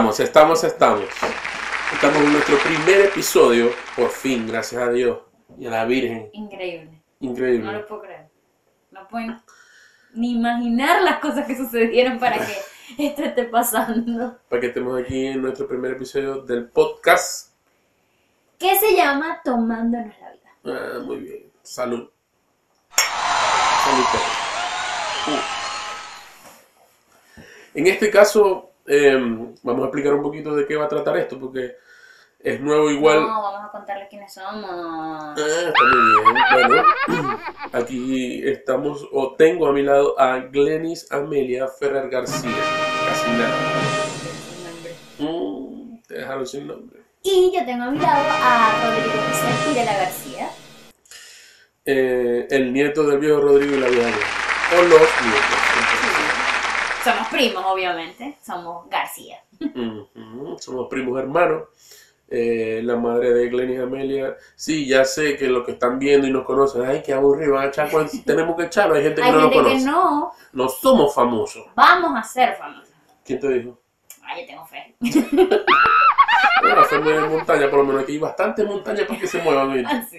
Estamos, estamos, estamos. Estamos en nuestro primer episodio, por fin, gracias a Dios y a la Virgen. Increíble. Increíble. No lo puedo creer. No pueden ni imaginar las cosas que sucedieron para que esto esté pasando. Para que estemos aquí en nuestro primer episodio del podcast. ¿Qué se llama Tomándonos la vida? Ah, muy bien. Salud. Salud. Uh. En este caso, eh, vamos a explicar un poquito de qué va a tratar esto, porque es nuevo igual. No, vamos a contarles quiénes somos. Ah, está muy bien. Bueno, aquí estamos, o tengo a mi lado a Glenis Amelia Ferrer García. Casi nada. Mm, te dejaron sin nombre. Y yo tengo a mi lado a Rodrigo José Pirela García. Eh, el nieto del viejo Rodrigo y la vieja. O los nietos. Somos primos, obviamente. Somos García. Somos primos hermanos. Eh, la madre de Glenis Amelia. Sí, ya sé que los que están viendo y nos conocen, ay, qué aburrido, van a echar tenemos que echarlo. Hay gente que Hay no nos gente que conoce. no. No somos famosos. Vamos a ser famosos. ¿Quién te dijo? Ay, yo tengo fe. Bueno, hacer de montaña, por lo menos aquí hay bastante montaña para que se muevan. ¿viste? Así.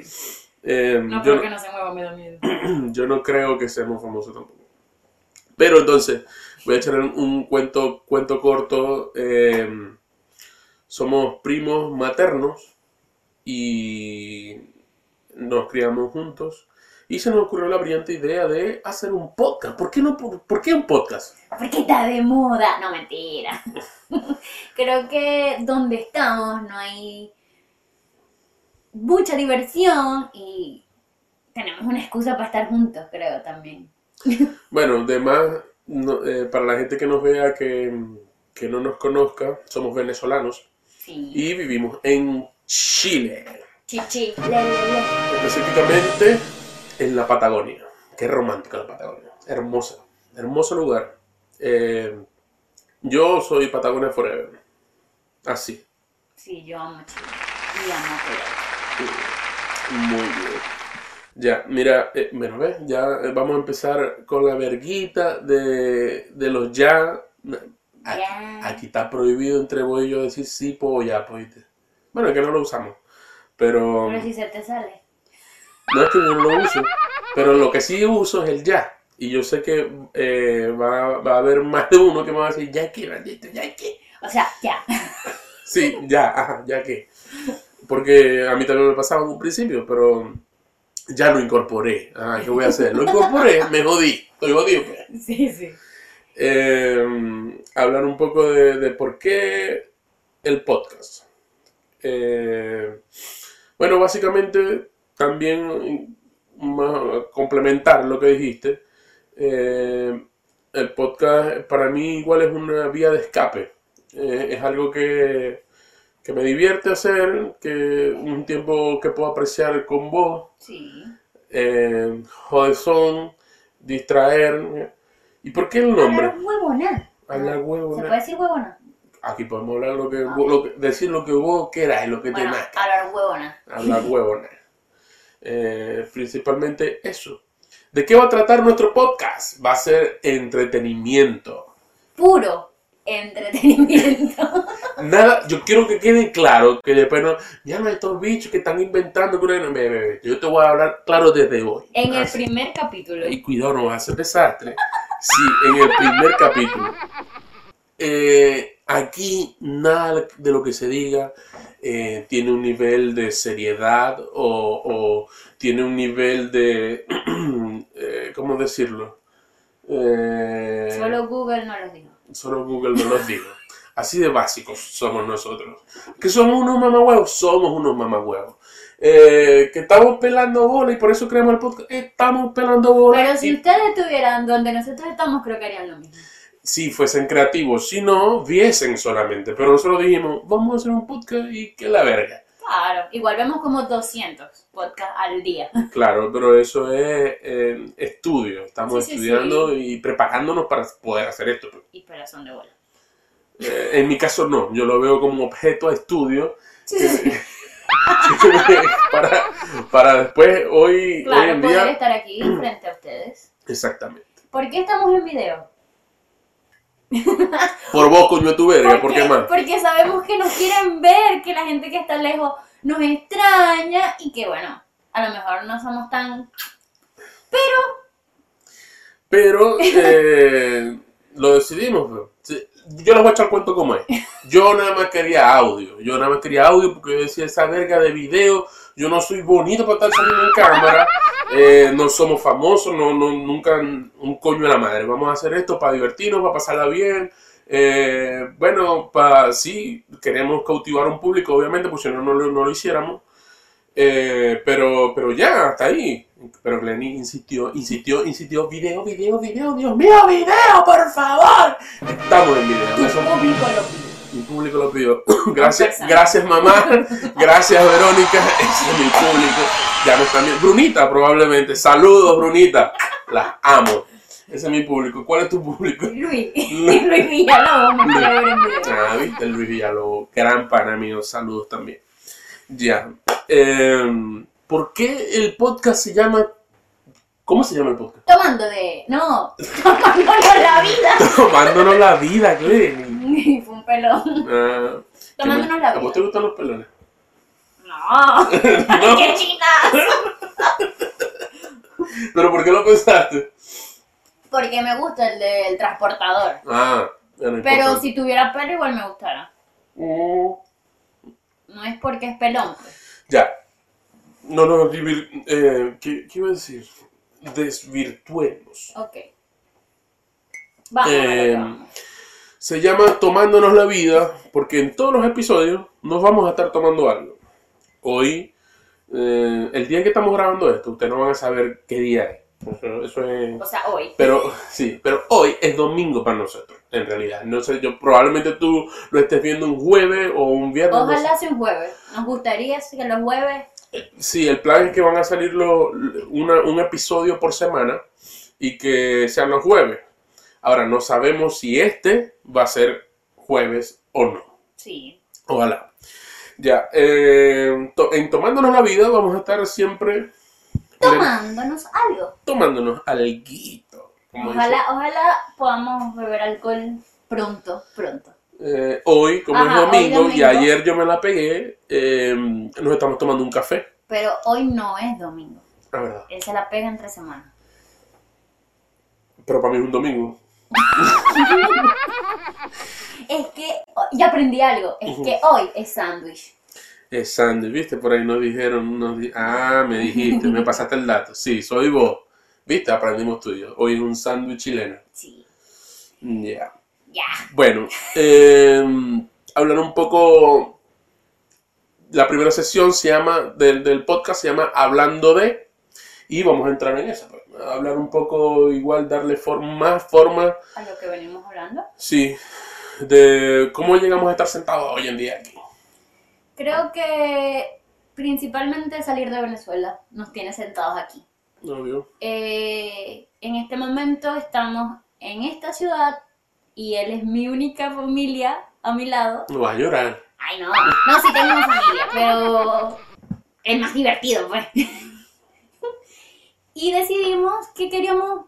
Eh, No, yo, porque no se mueva, me da miedo. yo no creo que seamos famosos tampoco. Pero entonces, voy a echar un, un cuento, cuento corto. eh, somos primos maternos y nos criamos juntos. Y se nos ocurrió la brillante idea de hacer un podcast. ¿Por qué, no, por, por qué un podcast? Porque está de moda. No, mentira. Creo que donde estamos no hay mucha diversión y tenemos una excusa para estar juntos, creo también. Bueno, además, no- eh, para la gente que nos vea que, que no nos conozca, somos venezolanos Sí. y vivimos en Chile, Chichi, le, le, le. específicamente en la Patagonia. Qué romántica la Patagonia, hermosa, hermoso lugar. Eh, yo soy Patagonia Forever, así, Sí, yo amo Chile. Y amo Perú. muy bien. Ya, mira, eh, bueno, ¿ves? Ya eh, vamos a empezar con la verguita de, de los ya. Aquí, aquí está prohibido entre vos y yo decir sí, po, ya, po, ¿viste? Bueno, es que no lo usamos. Pero Pero si se te sale. no es que no lo uso. Pero lo que sí uso es el ya. Y yo sé que eh, va, va a haber más de uno que me va a decir, ya que, maldito, ya que. O sea, ya. Sí, ya, ajá, ya que. Porque a mí también me pasaba en un principio, pero ya lo incorporé. Ah, ¿qué voy a hacer? Lo incorporé, me jodí. Estoy jodido, pues. Sí, sí. Eh, hablar un poco de, de por qué el podcast. Eh, bueno, básicamente también más- complementar lo que dijiste. Eh, el podcast para mí igual es una vía de escape. Eh, es algo que, que me divierte hacer, que un tiempo que puedo apreciar con vos Sí. eh, jodezón, distraer. ¿Y por qué el nombre? Hablar huevona. Hablar huevo. ¿Se puede decir huevona? Aquí podemos hablar lo que, vos- lo que- decir lo que vos queráis, lo que Bueno, te nazca. hablar huevona. Hablar huevona. Eh, principalmente eso. ¿De qué va a tratar nuestro podcast? Va a ser entretenimiento. Puro entretenimiento. Nada, yo quiero que quede claro que después no, ya no estos bichos que están inventando. Yo te voy a hablar claro desde hoy. En el Así. primer capítulo. Y cuidado, no va a ser desastre. Sí, en el primer capítulo. Eh, aquí nada de lo que se diga eh, tiene un nivel de seriedad o, o tiene un nivel de... eh, ¿Cómo decirlo? Solo Google no los dijo. Solo Google no los digo. Así de básicos somos nosotros. ¿Que somos unos mamahuevos? Somos unos mamahuevos. Eh, que estamos pelando bola y por eso creamos el podcast. Estamos pelando bola. Pero si y- ustedes estuvieran donde nosotros estamos, creo que harían lo mismo. si fuesen creativos, si no, viesen solamente. Pero nosotros dijimos, vamos a hacer un podcast y que la verga. Claro. Igual vemos como 200 podcasts al día. Claro, pero eso es eh, estudio. Estamos Sí, sí, estudiando y preparándonos para poder hacer esto. Y pero son de bola. Eh, en mi caso no, yo lo veo como objeto a estudio Sí, sí, sí. para, para después, hoy, hoy Claro, en poder día... estar aquí frente a ustedes. Exactamente. ¿Por qué estamos en video? Por vos, coño, tu verga, ¿por qué más? Porque sabemos que nos quieren ver, que la gente que está lejos nos extraña y que bueno, a lo mejor no somos tan... Pero eh, lo decidimos. bro. Sí, Yo les voy a echar cuento como es. Yo nada más quería audio. Yo nada más quería audio porque yo decía esa verga de video. Yo no soy bonito para estar saliendo en cámara. eh, no somos famosos. No, no, nunca un coño de la madre. Vamos a hacer esto para divertirnos, para pasarla bien. Eh, bueno, para sí, queremos cautivar a un público, obviamente, porque si no, no, no lo hiciéramos. Eh, pero, pero ya, hasta ahí. Pero Glenny insistió, insistió, insistió. Video, video, video, Dios mío, video, por favor. Estamos en video. Mi público lo pidió. Gracias, gracias mamá. Gracias Verónica. Ese es mi público. Ya me están viendo. Brunita probablemente. Saludos Brunita. Las amo. Ese es mi público. ¿Cuál es tu público? Luis, Luis Villalobos. Ah, viste, Luis Villalobos, gran pana mío, saludos también. Ya. Eh, ¿Por qué el podcast se llama... ¿Cómo se llama el podcast? Tomando de... No, tomándonos la vida. Tomándonos la vida, Glenny. Fue un pelón. Ah, Tomándonos la ¿A vos vida. te gustan los pelones? No. No. ¡Qué chinas! ¿Pero por qué lo pensaste? Porque me gusta el del transportador. Ah, no Pero si tuviera pelo igual me gustara. Mm, No es porque es pelón. pues. Ya. No, no, eh, ¿qué, ¿qué iba a decir? Desvirtuemos. Ok. Vamos, Eh, vamos. Se llama Tomándonos la vida porque en todos los episodios nos vamos a estar tomando algo. Hoy, eh, el día que estamos grabando esto, ustedes no van a saber qué día es. Eso, eso es... O sea, hoy. Pero sí, pero hoy es domingo para nosotros, en realidad. No sé, yo probablemente tú lo estés viendo un jueves o un viernes. no sé. Ojalá sea un jueves. Nos gustaría que los jueves. Sí, el plan es que van a salir una- un episodio por semana y que sean los jueves. Ahora, no sabemos si este va a ser jueves o no. Sí. Ojalá. Ya, eh, to- en Tomándonos la Vida vamos a estar siempre Tomándonos algo. tomándonos alguito. Ojalá, ojalá podamos beber alcohol pronto, pronto. Eh, hoy, como Ajá, es domingo, y ayer yo me la pegué, eh, nos estamos tomando un café. Pero hoy no es domingo. La verdad. Él se la pega entre semanas. Pero para mí es un domingo. Es que ya aprendí algo. Es que hoy es sándwich. Es sándwich, ¿viste? Por ahí nos dijeron, nos di- ah, me dijiste, me pasaste el dato. Sí, soy vos. ¿Viste? Aprendimos tuyo. Hoy es un sándwich chileno. Sí. Ya. Ya. Bueno, eh, hablar un poco. La primera sesión se llama, del, del podcast se llama Hablando de. Y vamos a entrar en esa. pues. Hablar un poco, igual, darle forma, más forma, A lo que venimos hablando. sí, de cómo llegamos a estar sentados hoy en día aquí. Creo que principalmente salir de Venezuela nos tiene sentados aquí. Obvio. Eh, en este momento estamos en esta ciudad y él es mi única familia a mi lado. No vas a llorar. Ay, no, no, sí tengo familia, pero el más divertido, pues. y decidimos que queríamos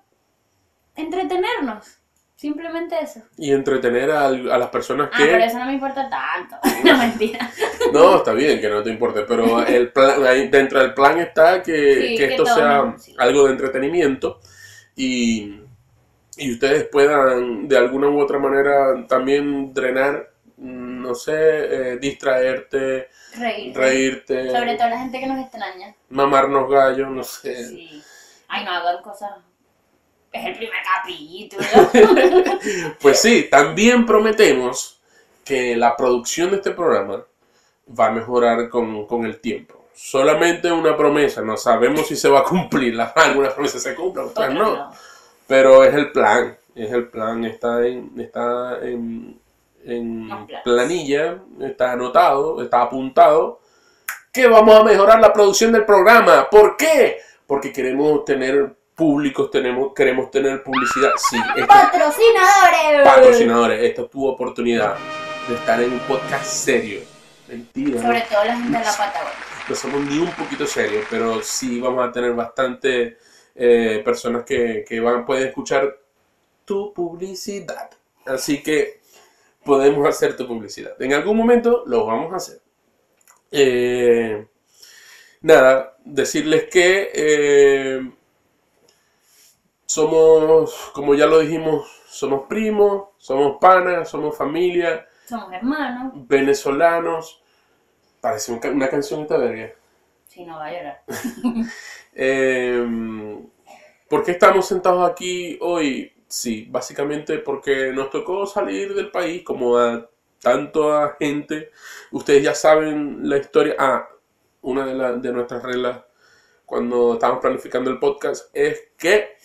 entretenernos, simplemente eso. Y entretener a, a las personas Ah, que. pero eso no me importa tanto. no, mentira. No, está bien que no te importe, pero el plan, ahí dentro del plan está que, Sí, que que esto sea sí. algo de entretenimiento y, y ustedes puedan de alguna u otra manera también drenar, mm, no sé, eh, distraerte, Reír. reírte, Sobre todo la gente que nos extraña. mamarnos gallos, no sé. Sí. Ay, no hagan cosas. Es el primer capítulo. Pues sí, también prometemos que la producción de este programa va a mejorar con, con el tiempo. Solamente una promesa, no sabemos si se va a cumplir. Las- Algunas promesas se cumplen, otras Otras no. no. Pero es el plan, es el plan, está en, está en, en planilla, está anotado, está apuntado, que vamos a mejorar la producción del programa. ¿Por qué? Porque queremos tener públicos, tenemos, queremos tener publicidad. Sí, esto- ¡Patrocinadores! patrocinadores, esta es tu oportunidad de estar en un podcast serio. Mentira, Sobre no, todo la gente de la Patagonia. no somos ni un poquito serios, pero sí vamos a tener bastante eh, personas que, que van, pueden escuchar tu publicidad. Así que podemos hacer tu publicidad. En algún momento lo vamos a hacer. Eh, nada, decirles que eh, somos, como ya lo dijimos, somos primos, somos panas, somos familia, Somos hermanos. venezolanos. Parece un ca- una canción esta verga. Si no va a llorar. Eh, ¿Por qué estamos sentados aquí hoy? Sí, básicamente porque nos tocó salir del país como a tanta gente. Ustedes ya saben la historia. Ah, una de, la- de nuestras reglas cuando estamos planificando el podcast es que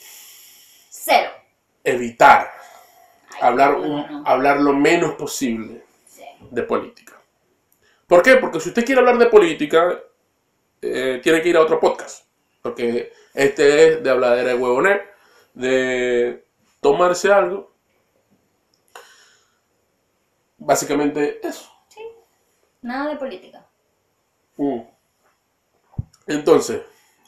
Cero. evitar Ay, hablar, no, no, hablar lo menos posible Sí. de política. ¿Por qué? Porque si usted quiere hablar de política, eh, tiene que ir a otro podcast. Porque este es de habladera de huevoné, de tomarse algo. Básicamente eso. Sí. Nada de política. Mm. Entonces,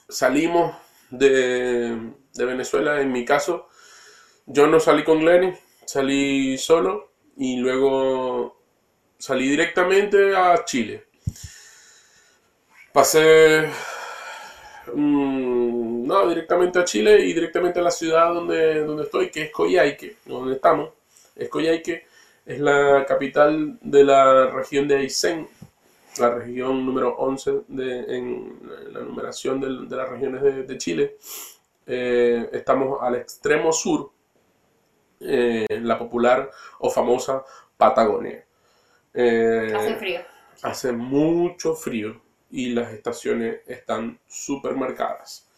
salimos de, de Venezuela. En mi caso, yo no salí con Lenny, salí solo y luego salí directamente a Chile. Pasé, mm, no, directamente a Chile y directamente a la ciudad donde, donde estoy, que es Coyhaique, donde estamos. Es Coyhaique, es la capital de la región de Aysén, la región número 11 de, en la numeración de, las regiones de, de Chile. Eh, estamos al extremo sur, eh, en la popular o famosa Patagonia. Eh, Hace frío. hace mucho frío y las estaciones están súper marcadas.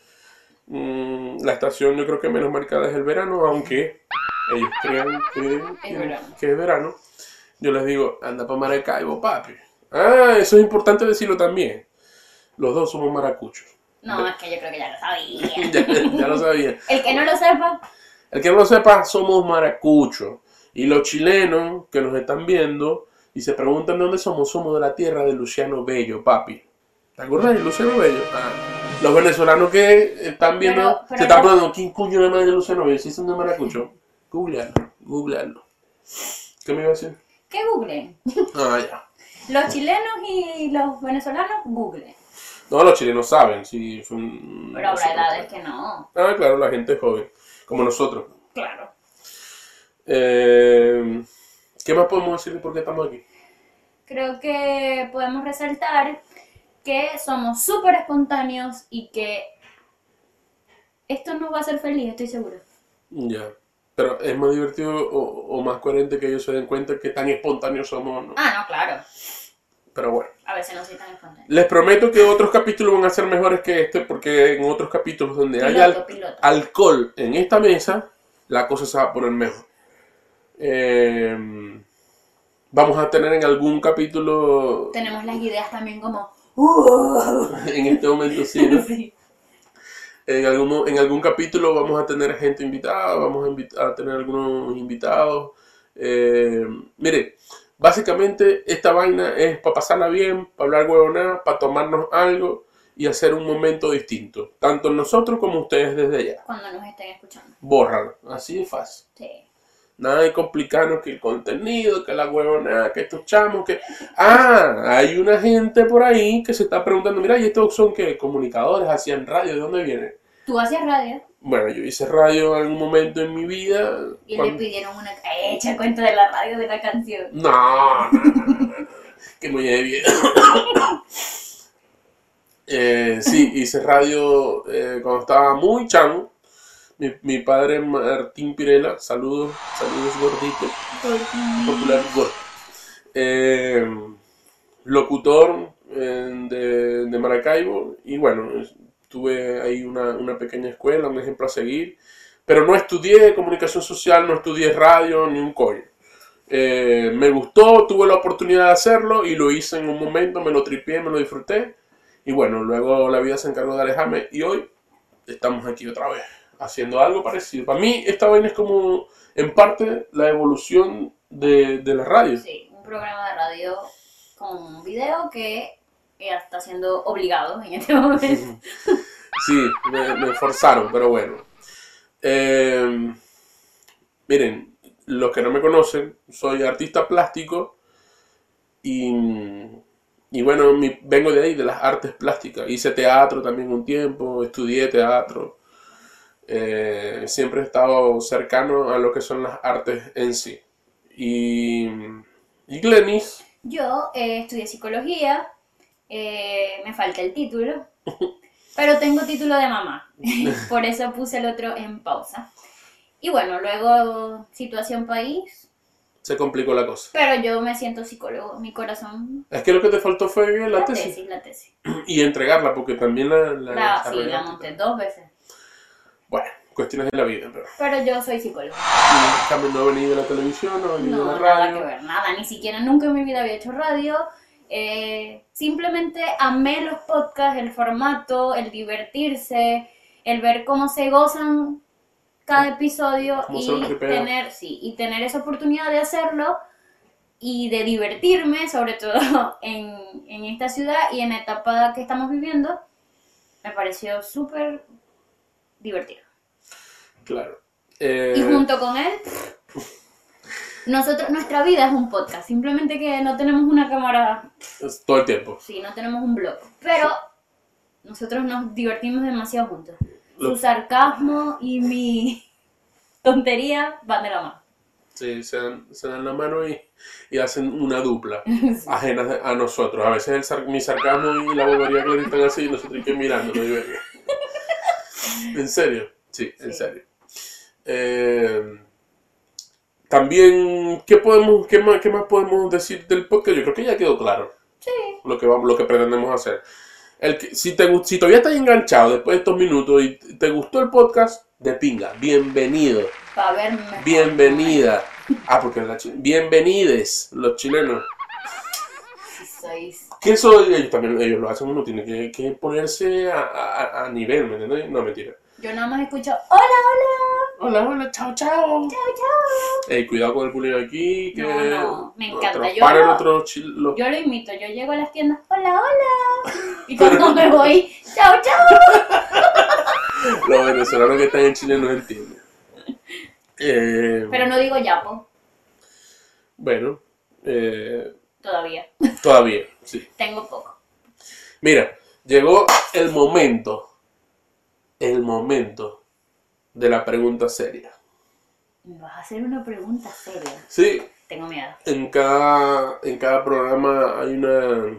Mm, la estación yo creo que menos marcada es el verano, aunque ellos crean que, Es verano. que es verano. Yo les digo, anda para Maracaibo, papi. Ah, eso es importante decirlo también. Los dos somos maracuchos. No, es que yo creo que ya lo sabía. ya, ya lo sabía. El que no lo sepa, El que no lo sepa, somos maracuchos. Y los chilenos que nos están viendo y se preguntan de dónde somos, somos de la tierra de Luciano Bello, papi. ¿Te acuerdas de Luciano Bello? Ah, los venezolanos que están viendo, Pero- pero se están preguntando, ¿quién coño de madre de Luciano Bello? Si son de maracucho. Googlealo, googlealo. ¿Qué me iba a decir? que googleen. Ah, ya. Los chilenos y los venezolanos, googleen. No, los chilenos saben, sí. son- Pero habrá edades que no. Ah, claro, la gente joven, como nosotros. Claro. Eh, ¿Qué más podemos decir de por qué estamos aquí? Creo que podemos resaltar que somos súper espontáneos y que esto nos va a hacer feliz, estoy segura. Ya. Pero es más divertido o, o más coherente que ellos se den cuenta que tan espontáneos somos, ¿no? Ah, no, claro. Pero bueno. A veces no soy tan espontánea. Les prometo que otros capítulos van a ser mejores que este, porque en otros capítulos donde hay al- Piloto, piloto. alcohol en esta mesa, la cosa se va a poner mejor. Eh, vamos a tener en algún capítulo, Tenemos las ideas también como... "Uh". en este momento sí, ¿no? Sí. En algún, en algún capítulo vamos a tener gente invitada, vamos a tener algunos invitados. Eh, mire, básicamente esta vaina es para pasarla bien, para hablar huevonada, para tomarnos algo y hacer un momento distinto. Tanto nosotros como ustedes desde allá. Cuando nos estén escuchando. Bórralo, así de fácil. Sí. Nada de complicarnos que el contenido, que la huevonada, que estos chamos, que... Ah, hay una gente por ahí que se está preguntando, mira, ¿y estos son qué? Comunicadores, hacían radio, ¿de dónde vienen? Tú hacías radio Bueno, yo hice radio en algún momento en mi vida. y cuando- le pidieron una... Echa cuenta de la radio de la canción. No, no, no, no, que muy de bien. Eh, sí, hice radio eh, cuando estaba muy chamo. Mi, mi padre Martín Pirela, saludos, saludos gordito, popular gordo. Eh, locutor eh, de, de Maracaibo y bueno, tuve ahí una, una pequeña escuela, un ejemplo a seguir, pero no estudié comunicación social, no estudié radio ni un coño. Eh, me gustó, tuve la oportunidad de hacerlo y lo hice en un momento, me lo tripié, me lo disfruté y bueno, luego la vida se encargó de alejarme y hoy estamos aquí otra vez haciendo algo parecido. Para mí esta vaina es como en parte la evolución de, de la radio. Sí, un programa de radio con un video que ya está siendo obligado en este momento. Sí, me, me forzaron, pero bueno. Eh, miren, los que no me conocen, soy artista plástico y, y bueno, mi- vengo de ahí, de las artes plásticas. Hice teatro también un tiempo, estudié teatro. Eh, siempre he estado cercano a lo que son las artes en sí. Y, y Glenis, Yo eh, estudié psicología, eh, me falta el título, pero tengo título de mamá, por eso puse el otro en pausa. Y bueno, luego situación país, se complicó la cosa. pero yo me siento psicólogo, mi corazón, Es que lo que te faltó fue la la tesis tesis, la tesis. y entregarla, porque también la, la La, sí, la monté dos veces, cuestiones de la vida, pero. pero yo soy psicólogo. Y Carmen no ha venido a la televisión, no ha venido No, a la nada radio. que ver, nada, ni siquiera nunca en mi vida había hecho radio. eh, simplemente amé los podcasts, el formato, el divertirse, el ver cómo se gozan cada episodio y tener, sí, y tener esa oportunidad de hacerlo y de divertirme, sobre todo en, en esta ciudad y en la etapa que estamos viviendo, me pareció súper divertido. Claro. Eh, Y junto con él, nosotros, nuestra vida es un podcast, simplemente que no tenemos una cámara, es todo el tiempo. sí, no tenemos un blog, pero nosotros nos divertimos demasiado juntos. Lo- Su sarcasmo y mi tontería van de la mano. Sí, se dan, se dan la mano y, y hacen una dupla ajena a nosotros. A veces el sar- mi sarcasmo y la bobería que están así y nosotros hay que verga. ¿En serio? Sí, en Sí. serio. Eh, también, ¿qué, podemos, qué, más, ¿qué más podemos decir del podcast? Yo creo que ya quedó claro Sí. lo que, vamos, lo que pretendemos hacer. El que- si, te, si todavía estás enganchado después de estos minutos y te gustó el podcast, de pinga, bienvenido. Verme mejor. Bienvenida. Ah, porque la bienvenides los chilenos. Sois- eso ellos también ellos lo hacen, uno tiene que, que ponerse a, a- a nivel, ¿me entiendes? No, mentira. Yo nada más escucho, hola, hola, Hola, hola, chao, chao. chao, chao. Ey, cuidado con el bullying aquí, que No, no, me encanta. Yo paran no- otros chil- los- Yo lo imito, yo llego a las tiendas, hola, hola. Y cuando me voy, chao, chao. los venezolanos que están en Chile no entienden. Eh, Pero no digo yapo, Bueno, eh, todavía. todavía, sí. Tengo poco. Mira, llegó el momento, el momento de la pregunta seria. Me vas a hacer una pregunta seria. Sí, Tengo miedo. en cada, en cada programa hay una,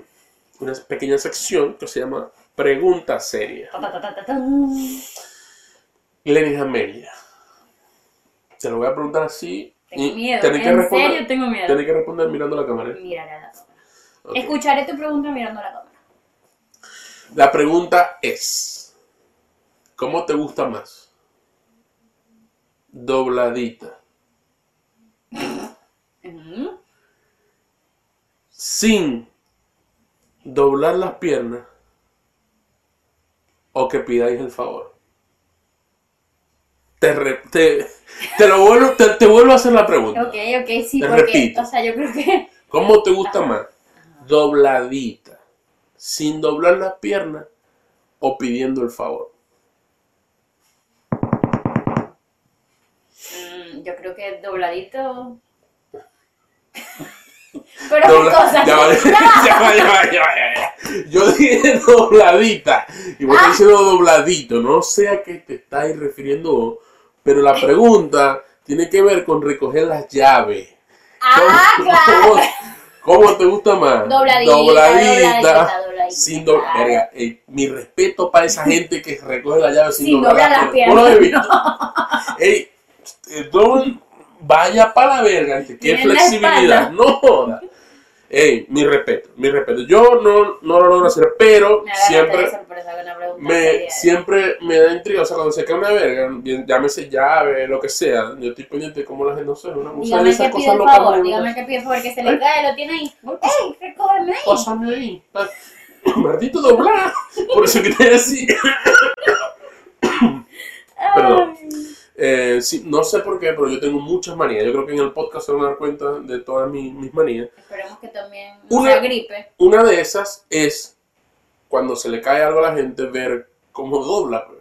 una pequeña sección que se llama Pregunta Seria. Glenis Amelia. Te lo voy a preguntar así. Tengo miedo. tenés que En responder, serio tengo miedo. tenés que responder mirando la cámara. ¿eh? Mirar a la cámara. Escucharé tu pregunta mirando la cámara. La pregunta es, ¿cómo te gusta más? Dobladita, Mm. sin doblar las piernas o que pidáis el favor. Te, re- te, te lo vuelvo, te, te vuelvo a hacer la pregunta. Ok, ok, sí, Te porque, repito. o sea, yo creo que ¿Cómo te gusta más? Dobladita, sin doblar las piernas o pidiendo el favor. Yo creo que dobladito. Pero Dobla- qué cosa. ya va, ya va, ya va, ya va. Yo dije dobladita y vos estás diciendo dobladito. No sé a qué te estáis refiriendo, vos, pero la pregunta tiene que ver con recoger las llaves. Ah, claro. ¿Cómo, cómo te gusta más? Dobladita, dobladita, dobladita, Sin do- claro. Verga, eh, mi respeto para esa gente que recoge la llave sin, Sin doblar las piernas. Ey, don, vaya para la verga, qué Tienen la flexibilidad. No joda. Ey, mi respeto, mi respeto. Yo no, no lo logro hacer, pero Me siempre me, siempre me da intriga, o sea, cuando se cae una verga, llámese llave, lo que sea, yo estoy pendiente de cómo la gente, no sé, una musa de esas que cosas locas. favor, dígame que pide favor que se ¿Eh? le cae, lo tiene ahí. ¡Ey, recógeme ahí! Pásame ahí. Maldito doblar. Por eso que te así. Perdón. Ay. Eh, sí, no sé por qué, pero yo tengo muchas manías. Yo creo que en el podcast se van a dar cuenta de todas mis, mis manías. Esperemos que también no Una- sea gripe. Una de esas es cuando se le cae algo a la gente, ver cómo dobla. pues.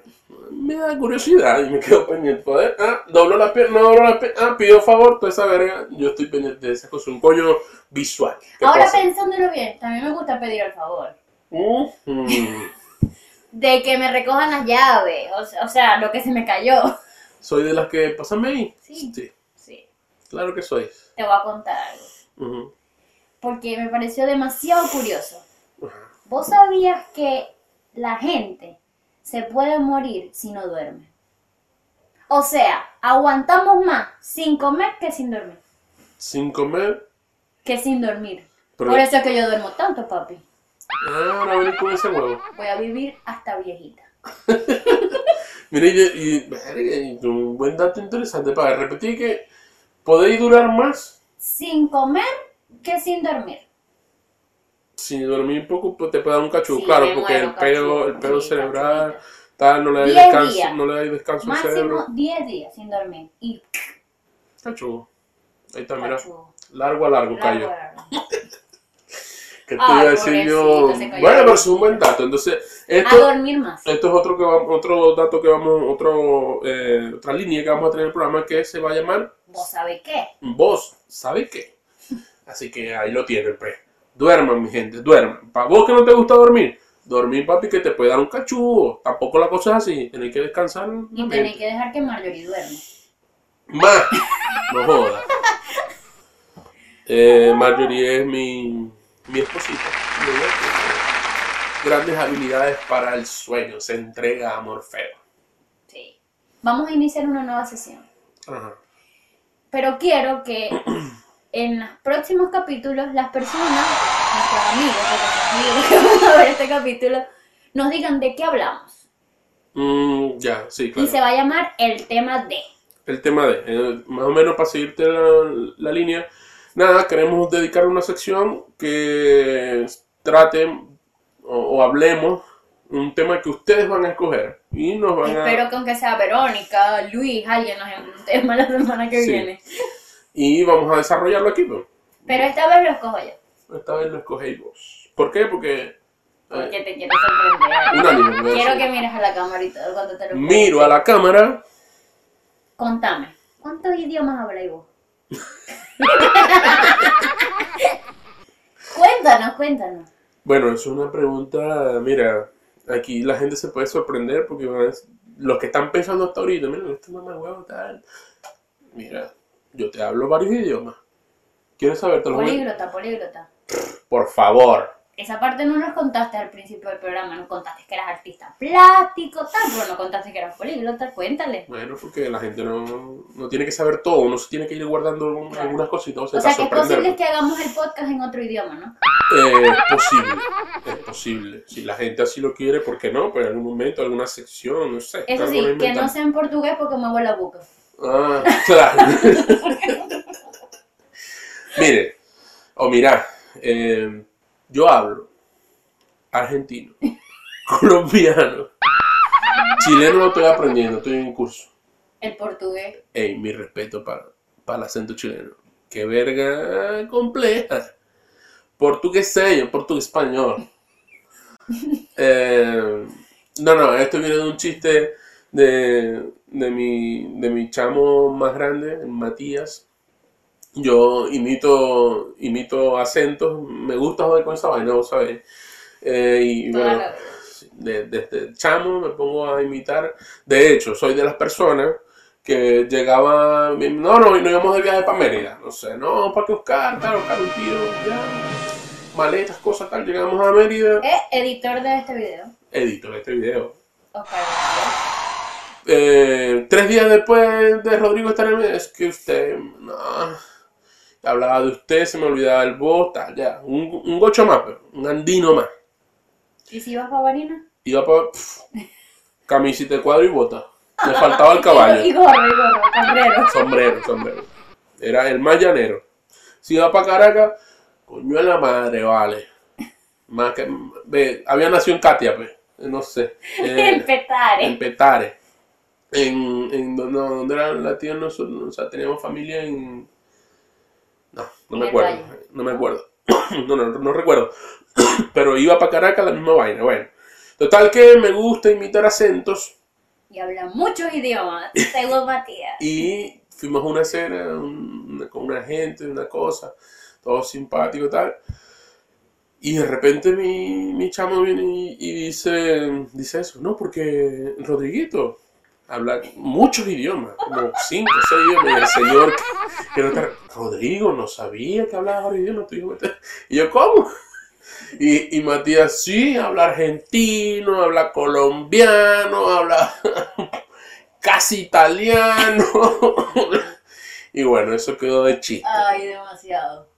me da curiosidad y me quedo pendiente. Ah, doblo la pierna, no doblo la pierna, ah, pido favor, toda esa verga. Yo estoy pendiente de esa cosa, un coño visual. ¿Qué Ahora pasa? pensándolo bien, también me gusta pedir el favor. De que me recojan las llaves, o sea, lo que se me cayó. Soy de las que pasan ahí. Sí. sí, Sí, claro que soy. te voy a contar algo. Porque me pareció demasiado curioso. ¿Vos sabías que la gente se puede morir si no duerme? O sea, aguantamos más sin comer que sin dormir. Sin comer. Que sin dormir. Pero- Por eso es que yo duermo tanto, papi. Ah, ahora con ese huevo. Voy a vivir hasta viejita. Mire, y, y, verga, y un buen dato interesante para repetir que podéis durar más Sin comer que sin dormir. si dormir poco, pues te puede dar un cachudo, Sí, claro, porque el pelo, el pelo Sí, cerebral, tal, no le da Diez descanso, días. no le da descanso al Máximo cerebro. 10 días sin dormir. Y Cachudo. Ahí está, mira. cachudo. Largo a largo, largo. ¿Qué te iba a decir yo? Bueno, pero es un buen dato. Entonces, A esto, dormir más. esto es otro, que va- otro dato que vamos, otro, eh, otra línea que vamos a tener en el programa que se va a llamar ¿Vos sabés qué? Vos, ¿sabes qué? Así que ahí lo tienen, pues. Duerman, mi gente, duerman. Para vos que no te gusta dormir, dormir, papi, que te puede dar un cachudo. Tampoco la cosa es así. Tenéis que descansar. Y tenés que dejar que Marjorie duerme. Más. No jodas. Eh, Marjorie es mi, mi tiene Grandes habilidades para el sueño. Se entrega a Morfeo. Sí. Vamos a iniciar una nueva sesión. Ajá. Pero quiero que en los próximos capítulos las personas, nuestros amigos, son amigos que van a ver este capítulo, nos digan de qué hablamos. Mm, ya, sí, Y claro. se va a llamar el tema de. el tema de, eh, más o menos para seguirte la, la línea, nada, queremos dedicar una sección que trate o, o hablemos un tema que ustedes van a escoger y nos van a Espero que aunque sea Verónica, Luis, alguien nos envíe un tema la semana que Sí. viene. y vamos a desarrollarlo aquí. pues. Pero esta vez lo escojo yo. Esta vez lo escogéis vos. ¿Por qué? Porque eh, Porque te quiero sorprender. a Quiero que mires a la cámara y todo cuando te lo Miro a la cámara. Contame, ¿cuántos idiomas habláis vos? cuéntanos, cuéntanos. Bueno, es una pregunta, mira, aquí la gente se puede sorprender porque los que están pensando hasta ahorita, mira, este mamá huevo tal. Mira, yo te hablo varios idiomas. ¿Quieres saber? Políglota, políglota. Por favor. Esa parte no nos contaste al principio del programa, nos contaste que eras artista plástico, tal, pero no contaste que eras políglota, cuéntale. Bueno, porque la gente no, no tiene que saber todo, uno se tiene que ir guardando un- Claro. algunas cositas. O sea, O sea que es posible que hagamos el podcast en otro idioma, ¿no? Eh, es posible, es posible. Si la gente así lo quiere, ¿por qué no? Pues en algún momento, alguna sección, no sé. Eso sí, que no sea en portugués porque me huele la boca. Ah, claro. Mire, o mira, eh, yo hablo argentino, colombiano, chileno lo estoy aprendiendo, estoy en curso. El portugués. Ey, mi respeto para, para el acento chileno. Qué verga compleja. Portugués sello, portugués español. Eh, no, no, esto viene de un chiste de, de, mi, de mi chamo más grande, Matías. Yo imito, imito acentos, me gusta joder con esa vaina, ¿vos sabés? Eh, y Toda bueno, vida. de- desde chamo me pongo a imitar. De hecho, soy de las personas que llegaba, no, no, no íbamos de viaje para Mérida, no sé, no, para que Oscar, tal, Oscar un tío, ya, maletas, cosas tal, llegamos a Mérida, Es editor de este video. edito este video. Oscar. Eh, tres días después de Rodrigo estar en es que usted, no, hablaba de usted, se me olvidaba el voz, tal, ya, un, un gocho más, pero, un andino más. ¿Y si vas para Barina? Iba para camisita de cuadro y bota. Me faltaba el caballo. Y gorro, y gorro, sombrero. Sombrero, sombrero. Era el más llanero. Si iba para Caracas, coño de la madre, vale. Más que, ve, había nacido en Katia, pues. No sé. Eh, En Petare. en Petare. En, en no, no, ¿dónde era la tía? Nosotros, o sea, teníamos familia en. No, me acuerdo. Valle. No me acuerdo. No, no, no recuerdo. Pero iba para Caracas la misma vaina. Bueno. Total que me gusta imitar acentos. y habla muchos idiomas, según Matías. Y fuimos a una cena un- con una gente, una cosa, todo simpático y tal. Y de repente mi, mi chamo viene y, y dice, dice eso, no, porque Rodriguito habla muchos idiomas, como cinco o seis idiomas. Y el señor, que no está, Rodrigo, no sabía que hablaba varios idiomas. tu hijo me está-". Y yo, ¿cómo? Y, y Matías, sí, habla argentino, habla colombiano, habla casi italiano. y bueno, eso quedó de chiste. Ay, demasiado.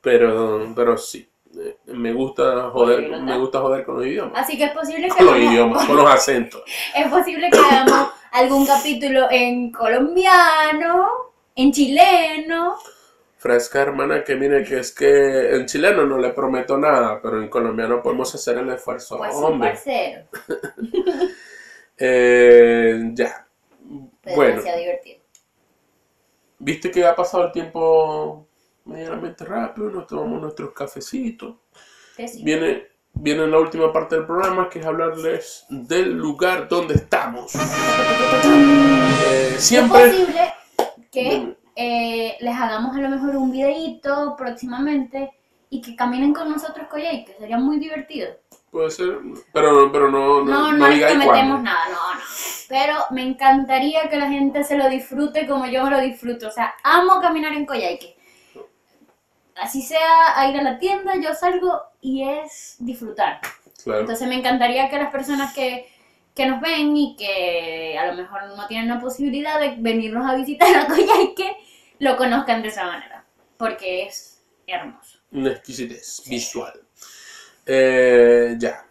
Pero, pero sí, eh, me gusta joder, me gusta joder con los idiomas. Así que es posible que Con los idiomas, con los acentos. es posible que hagamos algún capítulo en colombiano, en chileno. Fresca hermana, que mire que es que en chileno no le prometo nada, pero en colombiano podemos hacer el esfuerzo. Pues Hombre. Eh, ya. Pero Bueno, demasiado divertido. viste que ha pasado el tiempo medianamente rápido, nos tomamos nuestros cafecitos. Que sí. Viene, viene la última parte del programa, que es hablarles del lugar donde estamos. Eh, Es siempre... posible que eh, les hagamos a lo mejor un videíto próximamente y que caminen con nosotros Coyay, que sería muy divertido. Puede ser, pero, pero no, no, No, no, no les prometemos nada, no, no. Pero me encantaría que la gente se lo disfrute como yo me lo disfruto. O sea, amo caminar en Coyhaique. Así sea a ir a la tienda, yo salgo y es disfrutar. Claro. Entonces me encantaría que las personas que, que nos ven y que a lo mejor no tienen la posibilidad de venirnos a visitar a Coyhaique, lo conozcan de esa manera. Porque es hermoso. Una exquisitez visual. Eh, ya.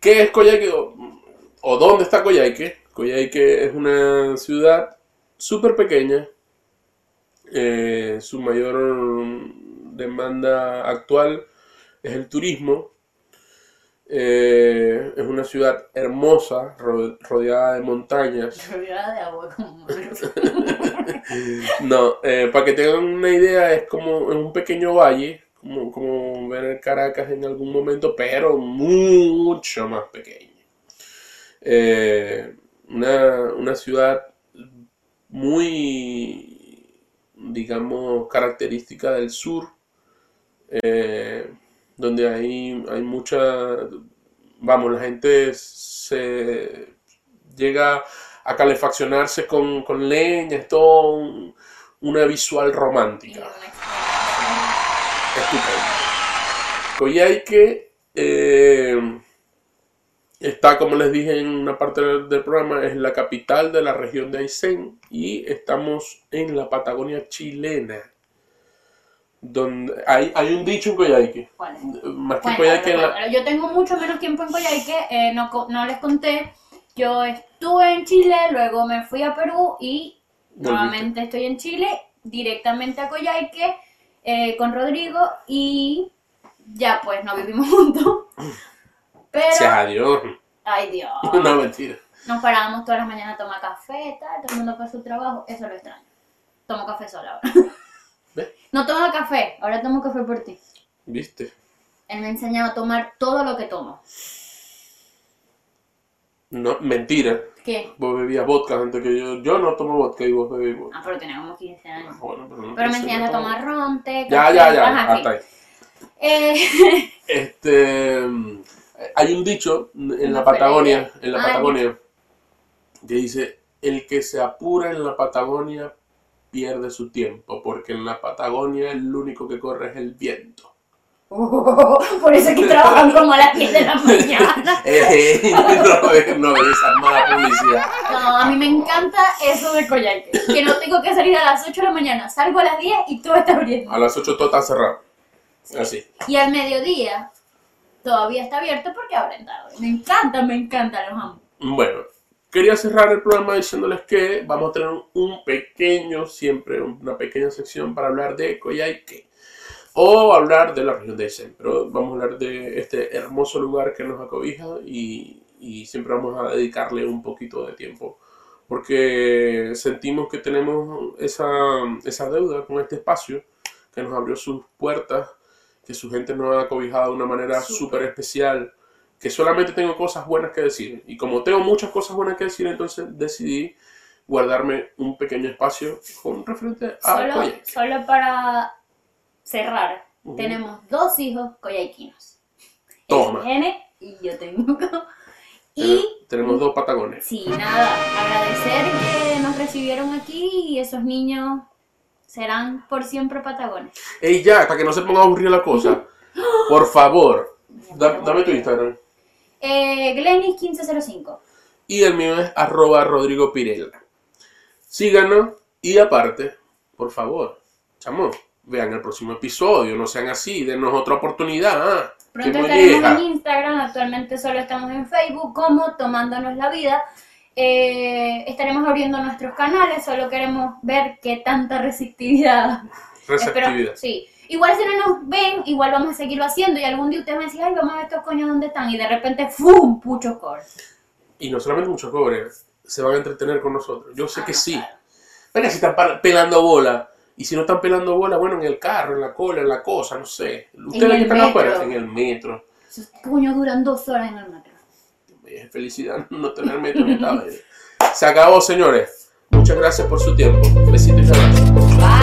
¿Qué es Coyhaique o, o dónde está Coyhaique? Coyhaique es una ciudad súper pequeña. Eh, su mayor demanda actual es el turismo. Eh, es una ciudad hermosa, ro- rodeada de montañas. Rodeada de agua como No, eh, para que tengan una idea, es como en un pequeño valle, como, como ver Caracas en algún momento, pero mucho más pequeño. Eh, una, una ciudad muy, digamos, característica del sur, eh, donde hay, hay mucha, vamos, la gente se llega a calefaccionarse con, con leña, es todo un- una visual romántica. una experiencia. Estupendo. Coyhaique eh, está, como les dije en una parte del, programa, es la capital de la región de Aysén y estamos en la Patagonia chilena. Donde hay, hay un dicho en Coyhaique. ¿Cuál es? Más que Bueno, Coyhaique la- yo tengo mucho menos tiempo en Coyhaique, eh, no, no les conté. Yo estuve en Chile, luego me fui a Perú y Volviste. nuevamente estoy en Chile, directamente a Coyhaique eh, con Rodrigo y ya pues no vivimos juntos. Pero, Sea adiós. ay Dios, No, mentira. nos parábamos todas las mañanas a tomar café, tal, todo el mundo fue a su trabajo, eso lo extraño. Tomo café sola ahora. ¿Ves? No tomo café, ahora tomo café por ti. ¿Viste? Él me ha enseñado a tomar todo lo que tomo. No, mentira. ¿Qué? Vos bebías vodka antes que yo. Yo no tomo vodka y vos bebís vodka. Ah, pero tenía como 15 Ah, años. bueno, pero no Pero me enseñaste a tomar ron, té, Ya, ya, ya. Hasta ahí. Eh, Este, hay un dicho en la No Patagonia, en la Ah, Patagonia, que dice, el que se apura en la Patagonia pierde su tiempo, porque en la Patagonia el único que corre es el viento. por eso es que trabajan como a las 10 de la mañana. Eh, no, no ves esa mala publicidad. No, a mí me encanta eso de Coyhaique. Que no tengo que salir a las 8 de la mañana. Salgo a las 10 y todo está abriendo. A las 8 todo está cerrado. Así. Y al mediodía todavía está abierto porque abren tarde. Me encanta, me encanta, los amo. Bueno, quería cerrar el programa diciéndoles que vamos a tener un pequeño, siempre una pequeña sección para hablar de Coyhaique o hablar de la región de Aysén, pero vamos a hablar de este hermoso lugar que nos acobija y, y siempre vamos a dedicarle un poquito de tiempo porque sentimos que tenemos esa, esa deuda con este espacio que nos abrió sus puertas, que su gente nos ha acobijado de una manera Súper. especial, que solamente tengo cosas buenas que decir. Y como tengo muchas cosas buenas que decir, entonces decidí guardarme un pequeño espacio con referente a Solo, solo para cerrar, Ujú. tenemos dos hijos coyhaiquinos. Toma. El nene y yo tengo. Ten- Y Tenemos dos patagones. sí, nada, agradecer que nos recibieron aquí y esos niños serán por siempre patagones. Ey, ya, hasta que no se ponga aburrida la cosa. Por favor, da- dame tu Instagram. Eh, Glenis1505. Y el mío es arroba Rodrigo Pirela. Síganos y aparte, por favor, chamo, vean el próximo episodio, no sean así, denos otra oportunidad. ah, Pronto estaremos en Instagram, actualmente solo estamos en Facebook como Tomándonos la Vida. Eh, estaremos abriendo nuestros canales, solo queremos ver qué tanta receptividad. Receptividad. Espero- sí. Igual si no nos ven, igual vamos a seguirlo haciendo y algún día ustedes van a decir, ay, vamos a ver estos coños dónde están y de repente, ¡fum! Pucho core. Y no solamente muchos pobres, se van a entretener con nosotros. Yo sé Ah, que no, sí. claro. Venga, si están pelando bola. Y si no están pelando bola, bueno, en el carro, en la cola, en la cosa, no sé. Ustedes que están afuera, en el metro. Esos coños duran dos horas en el metro. Es felicidad no tener metro en esta vida. Se acabó, señores. Muchas gracias por su tiempo. Besitos y abrazos.